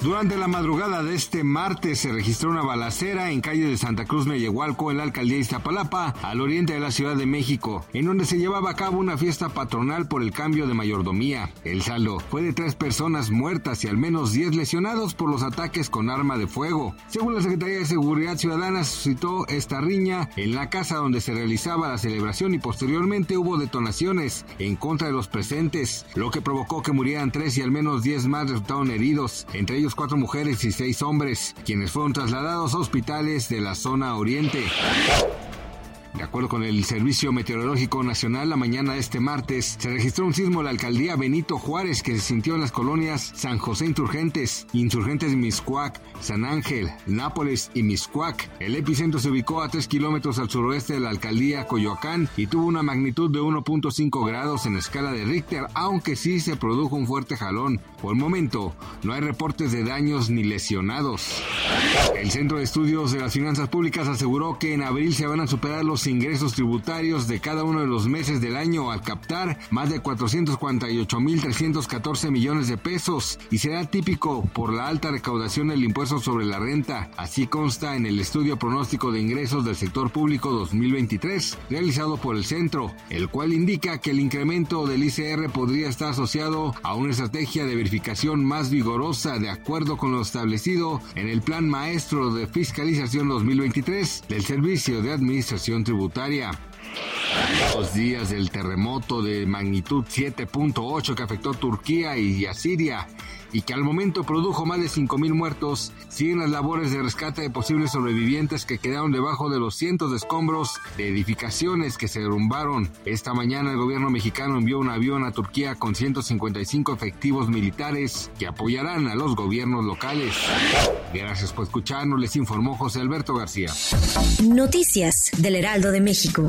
Durante la madrugada de este martes se registró una balacera en calle de Santa Cruz Meyehualco, en la alcaldía de Iztapalapa, al oriente de la Ciudad de México, en donde se llevaba a cabo una fiesta patronal por el cambio de mayordomía. El saldo fue de tres personas muertas y al menos diez lesionados por los ataques con arma de fuego. Según la Secretaría de Seguridad Ciudadana, suscitó esta riña en la casa donde se realizaba la celebración y posteriormente hubo detonaciones en contra de los presentes, lo que provocó que murieran tres y al menos diez más resultaron heridos, entre ellos cuatro mujeres y seis hombres, quienes fueron trasladados a hospitales de la zona oriente. De acuerdo con el Servicio Meteorológico Nacional, la mañana de este martes se registró un sismo en la alcaldía Benito Juárez que se sintió en las colonias San José Insurgentes, Insurgentes Miscuac, San Ángel, Nápoles y Miscuac. El epicentro se ubicó a 3 kilómetros al suroeste de la alcaldía Coyoacán y tuvo una magnitud de 1.5 grados en escala de Richter, aunque sí se produjo un fuerte jalón. Por el momento, no hay reportes de daños ni lesionados. El Centro de Estudios de las Finanzas Públicas aseguró que en abril se van a superar los ingresos tributarios de cada uno de los meses del año al captar más de 448.314 millones de pesos y será típico por la alta recaudación del impuesto sobre la renta. Así consta en el estudio pronóstico de ingresos del sector público 2023 realizado por el centro, el cual indica que el incremento del ICR podría estar asociado a una estrategia de verificación más vigorosa de acuerdo con lo establecido en el Plan Maestro de Fiscalización 2023 del Servicio de Administración Tributaria. Dos días del terremoto de magnitud 7.8 que afectó Turquía y a Siria y que al momento produjo más de 5.000 muertos, siguen las labores de rescate de posibles sobrevivientes que quedaron debajo de los cientos de escombros de edificaciones que se derrumbaron. Esta mañana el gobierno mexicano envió un avión a Turquía con 155 efectivos militares que apoyarán a los gobiernos locales. Gracias por escucharnos, les informó José Alberto García. Noticias del Heraldo de México.